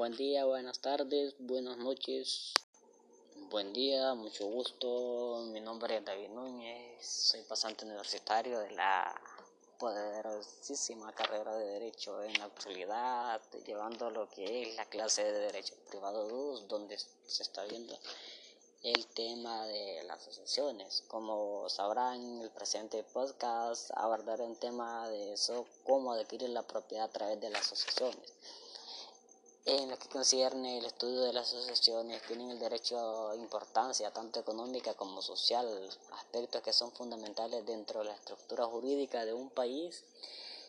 Buen día, buenas tardes, buenas noches. Buen día, mucho gusto. Mi nombre es David Núñez, soy pasante universitario de la poderosísima carrera de Derecho en la actualidad, llevando lo que es la clase de Derecho Privado 2, donde se está viendo el tema de las asociaciones. Como sabrán, el presente podcast abordaré un tema de eso, cómo adquirir la propiedad a través de las asociaciones. En lo que concierne el estudio de las asociaciones, tienen el derecho a importancia tanto económica como social, aspectos que son fundamentales dentro de la estructura jurídica de un país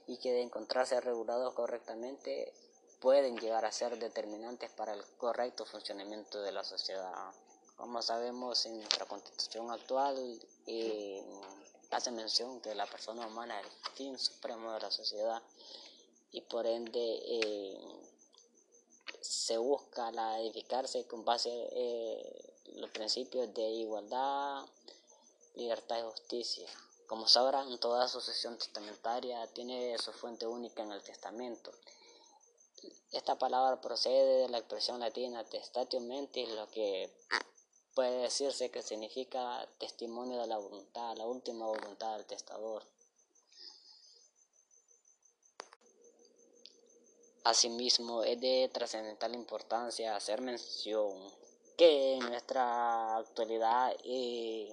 y que de encontrarse regulados correctamente pueden llegar a ser determinantes para el correcto funcionamiento de la sociedad. Como sabemos, en nuestra constitución actual eh, hace mención que la persona humana es el fin supremo de la sociedad y por ende eh, se busca la edificarse con base eh, los principios de igualdad, libertad y justicia. Como sabrán, toda sucesión testamentaria tiene su fuente única en el testamento. Esta palabra procede de la expresión latina testatio mentis, lo que puede decirse que significa testimonio de la voluntad, la última voluntad del testador. Asimismo, es de trascendental importancia hacer mención que en nuestra actualidad eh,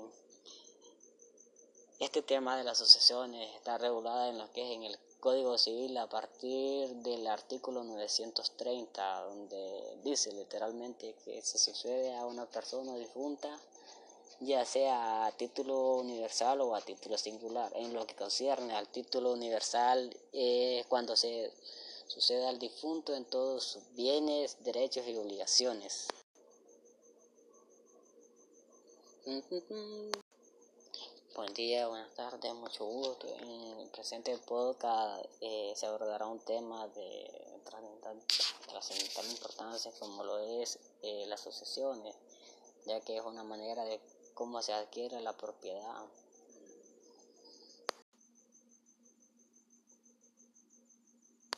este tema de las asociaciones está regulada en lo que es en el Código Civil a partir del artículo 930, donde dice literalmente que se sucede a una persona difunta, ya sea a título universal o a título singular. En lo que concierne al título universal, es cuando se sucede al difunto en todos sus bienes, derechos y obligaciones. Buen día, buenas tardes, mucho gusto. En el presente podcast eh, se abordará un tema de trascendental importancia como lo es eh, las sucesiones, ya que es una manera de cómo se adquiere la propiedad.